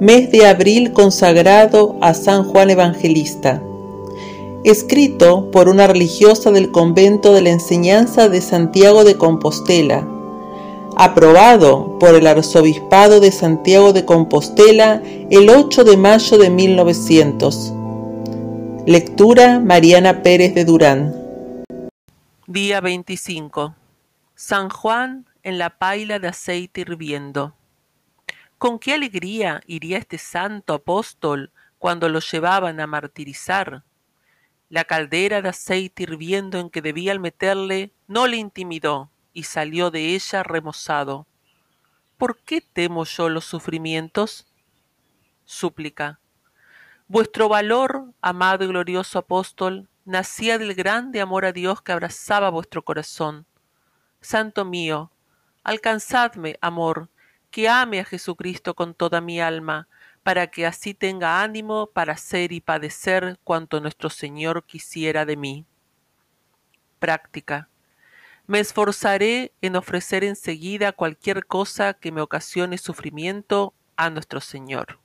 mes de abril consagrado a San Juan Evangelista. Escrito por una religiosa del convento de la enseñanza de Santiago de Compostela. Aprobado por el Arzobispado de Santiago de Compostela el 8 de mayo de 1900. Lectura Mariana Pérez de Durán. Día 25. San Juan en la paila de aceite hirviendo. Con qué alegría iría este santo apóstol cuando lo llevaban a martirizar. La caldera de aceite hirviendo en que debían meterle no le intimidó y salió de ella remozado. ¿Por qué temo yo los sufrimientos? Súplica. Vuestro valor, amado y glorioso apóstol, nacía del grande amor a Dios que abrazaba vuestro corazón. Santo mío, alcanzadme, amor, que ame a Jesucristo con toda mi alma, para que así tenga ánimo para ser y padecer cuanto nuestro Señor quisiera de mí. Práctica. Me esforzaré en ofrecer enseguida cualquier cosa que me ocasione sufrimiento a nuestro Señor.